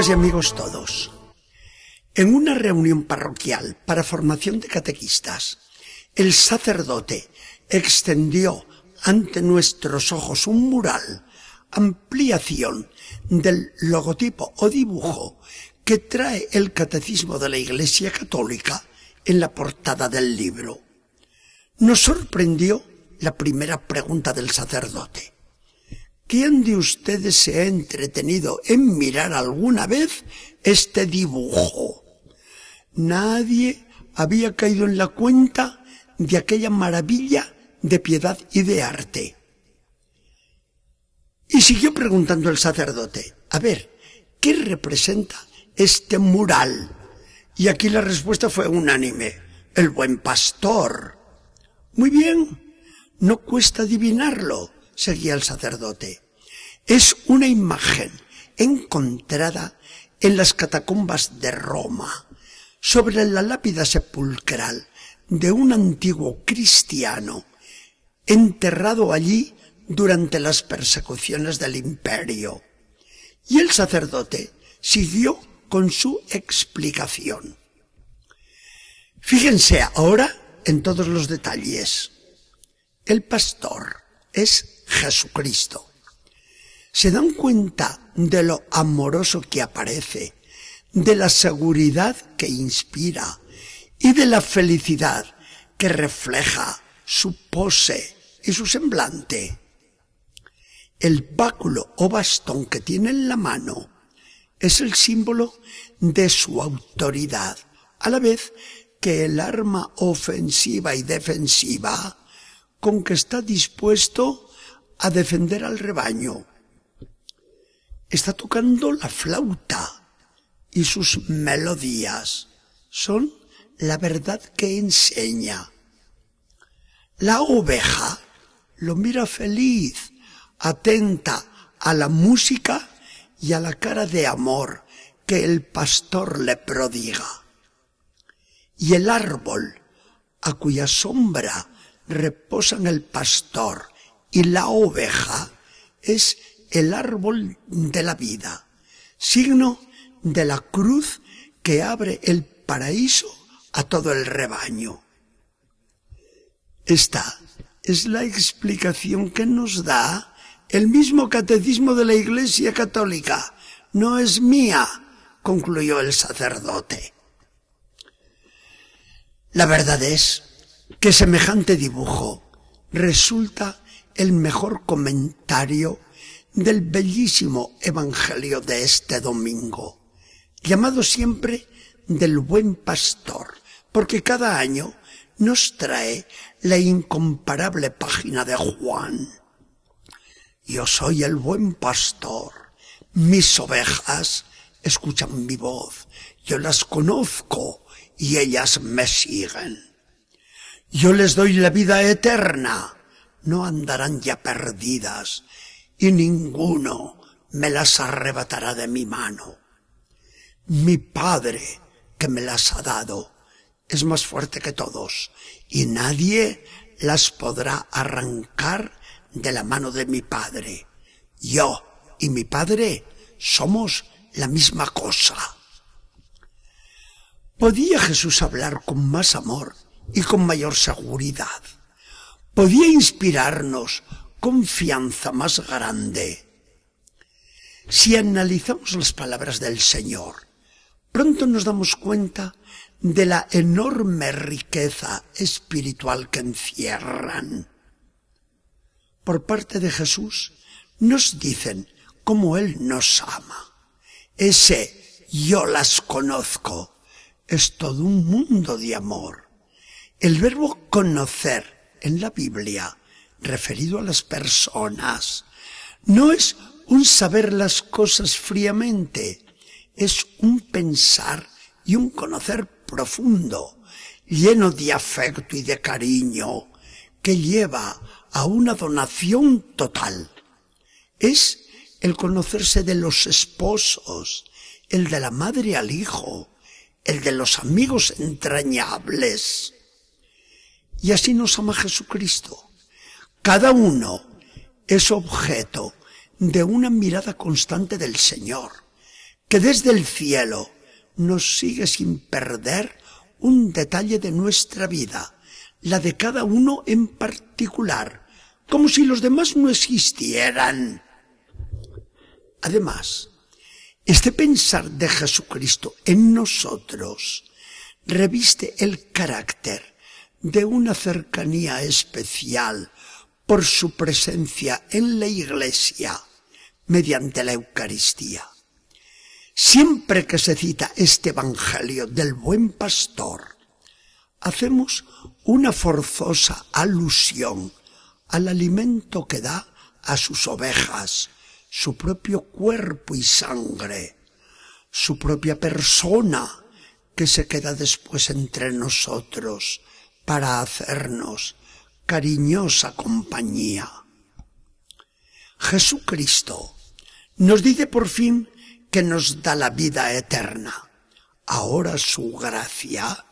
Amigas y amigos todos, en una reunión parroquial para formación de catequistas, el sacerdote extendió ante nuestros ojos un mural, ampliación del logotipo o dibujo que trae el catecismo de la Iglesia Católica en la portada del libro. Nos sorprendió la primera pregunta del sacerdote. ¿Quién de ustedes se ha entretenido en mirar alguna vez este dibujo? Nadie había caído en la cuenta de aquella maravilla de piedad y de arte. Y siguió preguntando el sacerdote, a ver, ¿qué representa este mural? Y aquí la respuesta fue unánime, el buen pastor. Muy bien, no cuesta adivinarlo seguía el sacerdote. Es una imagen encontrada en las catacumbas de Roma, sobre la lápida sepulcral de un antiguo cristiano enterrado allí durante las persecuciones del imperio. Y el sacerdote siguió con su explicación. Fíjense ahora en todos los detalles. El pastor es Jesucristo. ¿Se dan cuenta de lo amoroso que aparece, de la seguridad que inspira y de la felicidad que refleja su pose y su semblante? El báculo o bastón que tiene en la mano es el símbolo de su autoridad, a la vez que el arma ofensiva y defensiva con que está dispuesto a defender al rebaño. Está tocando la flauta y sus melodías son la verdad que enseña. La oveja lo mira feliz, atenta a la música y a la cara de amor que el pastor le prodiga. Y el árbol, a cuya sombra reposan el pastor y la oveja es el árbol de la vida, signo de la cruz que abre el paraíso a todo el rebaño. Esta es la explicación que nos da el mismo catecismo de la Iglesia Católica. No es mía, concluyó el sacerdote. La verdad es que semejante dibujo resulta el mejor comentario del bellísimo Evangelio de este domingo, llamado siempre del buen pastor, porque cada año nos trae la incomparable página de Juan. Yo soy el buen pastor, mis ovejas escuchan mi voz, yo las conozco y ellas me siguen. Yo les doy la vida eterna. No andarán ya perdidas y ninguno me las arrebatará de mi mano. Mi Padre, que me las ha dado, es más fuerte que todos y nadie las podrá arrancar de la mano de mi Padre. Yo y mi Padre somos la misma cosa. ¿Podía Jesús hablar con más amor y con mayor seguridad. Podía inspirarnos confianza más grande. Si analizamos las palabras del Señor, pronto nos damos cuenta de la enorme riqueza espiritual que encierran. Por parte de Jesús nos dicen cómo Él nos ama. Ese yo las conozco es todo un mundo de amor. El verbo conocer en la Biblia, referido a las personas, no es un saber las cosas fríamente, es un pensar y un conocer profundo, lleno de afecto y de cariño, que lleva a una donación total. Es el conocerse de los esposos, el de la madre al hijo, el de los amigos entrañables, y así nos ama Jesucristo. Cada uno es objeto de una mirada constante del Señor, que desde el cielo nos sigue sin perder un detalle de nuestra vida, la de cada uno en particular, como si los demás no existieran. Además, este pensar de Jesucristo en nosotros reviste el carácter de una cercanía especial por su presencia en la Iglesia mediante la Eucaristía. Siempre que se cita este Evangelio del buen pastor, hacemos una forzosa alusión al alimento que da a sus ovejas, su propio cuerpo y sangre, su propia persona que se queda después entre nosotros para hacernos cariñosa compañía. Jesucristo nos dice por fin que nos da la vida eterna, ahora su gracia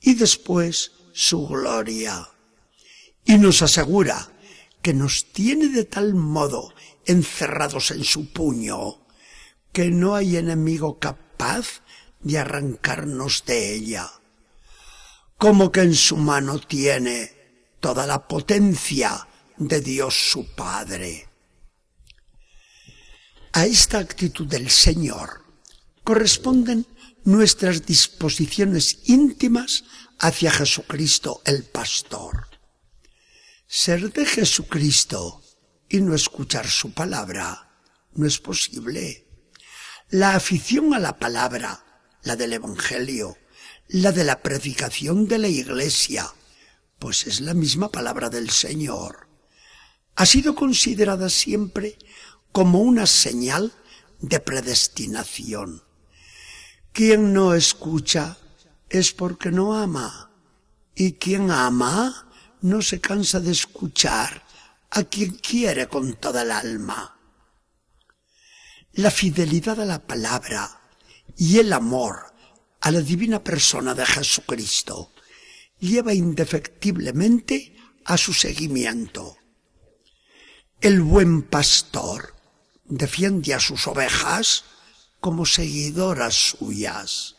y después su gloria. Y nos asegura que nos tiene de tal modo encerrados en su puño que no hay enemigo capaz de arrancarnos de ella. Como que en su mano tiene toda la potencia de Dios su Padre. A esta actitud del Señor corresponden nuestras disposiciones íntimas hacia Jesucristo el Pastor. Ser de Jesucristo y no escuchar su palabra no es posible. La afición a la palabra, la del Evangelio, la de la predicación de la Iglesia, pues es la misma palabra del Señor, ha sido considerada siempre como una señal de predestinación. Quien no escucha es porque no ama, y quien ama no se cansa de escuchar a quien quiere con toda el alma. La fidelidad a la palabra y el amor a la divina persona de Jesucristo lleva indefectiblemente a su seguimiento. El buen pastor defiende a sus ovejas como seguidoras suyas.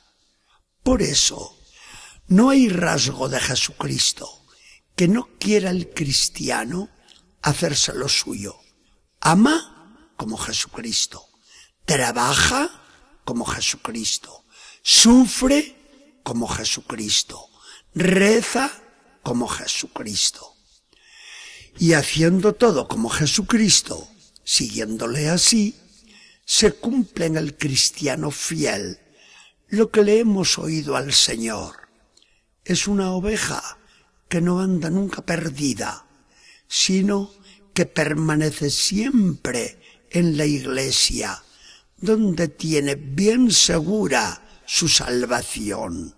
Por eso, no hay rasgo de Jesucristo que no quiera el cristiano hacerse lo suyo. Ama como Jesucristo. Trabaja como Jesucristo. Sufre como Jesucristo. Reza como Jesucristo. Y haciendo todo como Jesucristo, Siguiéndole así, se cumple en el cristiano fiel lo que le hemos oído al Señor. Es una oveja que no anda nunca perdida, sino que permanece siempre en la iglesia, donde tiene bien segura su salvación.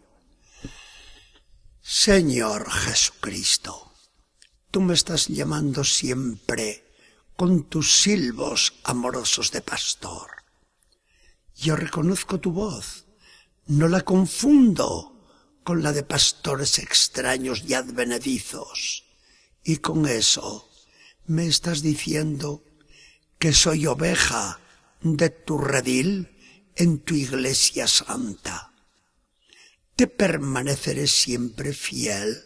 Señor Jesucristo, tú me estás llamando siempre con tus silbos amorosos de pastor. Yo reconozco tu voz, no la confundo con la de pastores extraños y advenedizos. Y con eso me estás diciendo que soy oveja de tu redil en tu iglesia santa. Te permaneceré siempre fiel.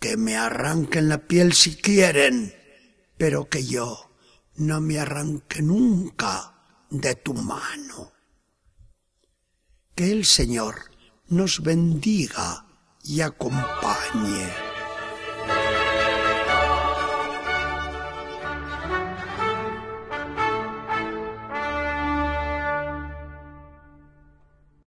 Que me arranquen la piel si quieren pero que yo no me arranque nunca de tu mano. Que el Señor nos bendiga y acompañe.